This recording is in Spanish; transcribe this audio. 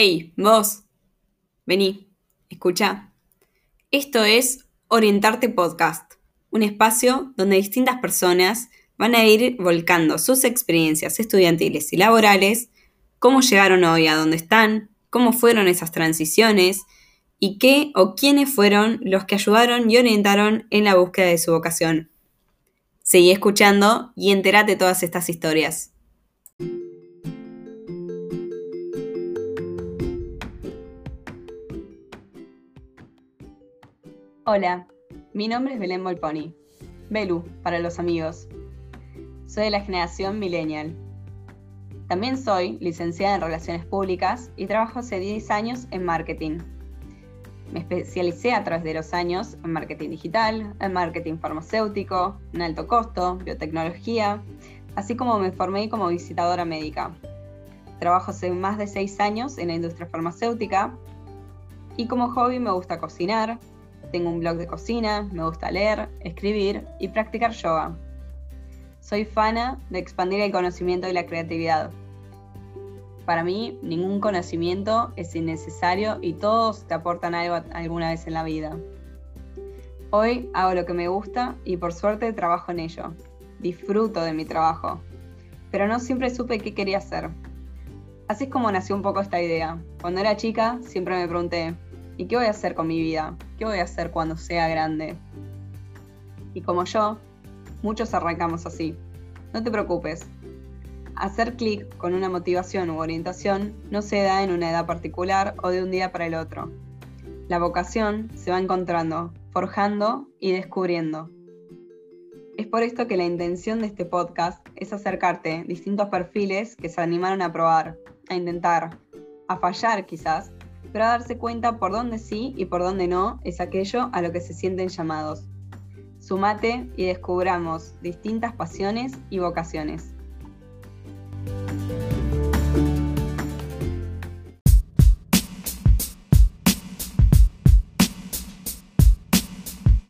Hey, vos, vení, escucha. Esto es Orientarte Podcast, un espacio donde distintas personas van a ir volcando sus experiencias estudiantiles y laborales, cómo llegaron hoy a donde están, cómo fueron esas transiciones y qué o quiénes fueron los que ayudaron y orientaron en la búsqueda de su vocación. Seguí escuchando y entérate todas estas historias. Hola, mi nombre es Belén Volponi. Belu, para los amigos. Soy de la generación millennial. También soy licenciada en Relaciones Públicas y trabajo hace 10 años en marketing. Me especialicé a través de los años en marketing digital, en marketing farmacéutico, en alto costo, biotecnología, así como me formé como visitadora médica. Trabajo hace más de 6 años en la industria farmacéutica y como hobby me gusta cocinar, tengo un blog de cocina, me gusta leer, escribir y practicar yoga. Soy fana de expandir el conocimiento y la creatividad. Para mí, ningún conocimiento es innecesario y todos te aportan algo alguna vez en la vida. Hoy hago lo que me gusta y por suerte trabajo en ello. Disfruto de mi trabajo, pero no siempre supe qué quería hacer. Así es como nació un poco esta idea. Cuando era chica siempre me pregunté, ¿Y qué voy a hacer con mi vida? ¿Qué voy a hacer cuando sea grande? Y como yo, muchos arrancamos así. No te preocupes. Hacer clic con una motivación u orientación no se da en una edad particular o de un día para el otro. La vocación se va encontrando, forjando y descubriendo. Es por esto que la intención de este podcast es acercarte distintos perfiles que se animaron a probar, a intentar, a fallar quizás, pero a darse cuenta por dónde sí y por dónde no es aquello a lo que se sienten llamados. Sumate y descubramos distintas pasiones y vocaciones.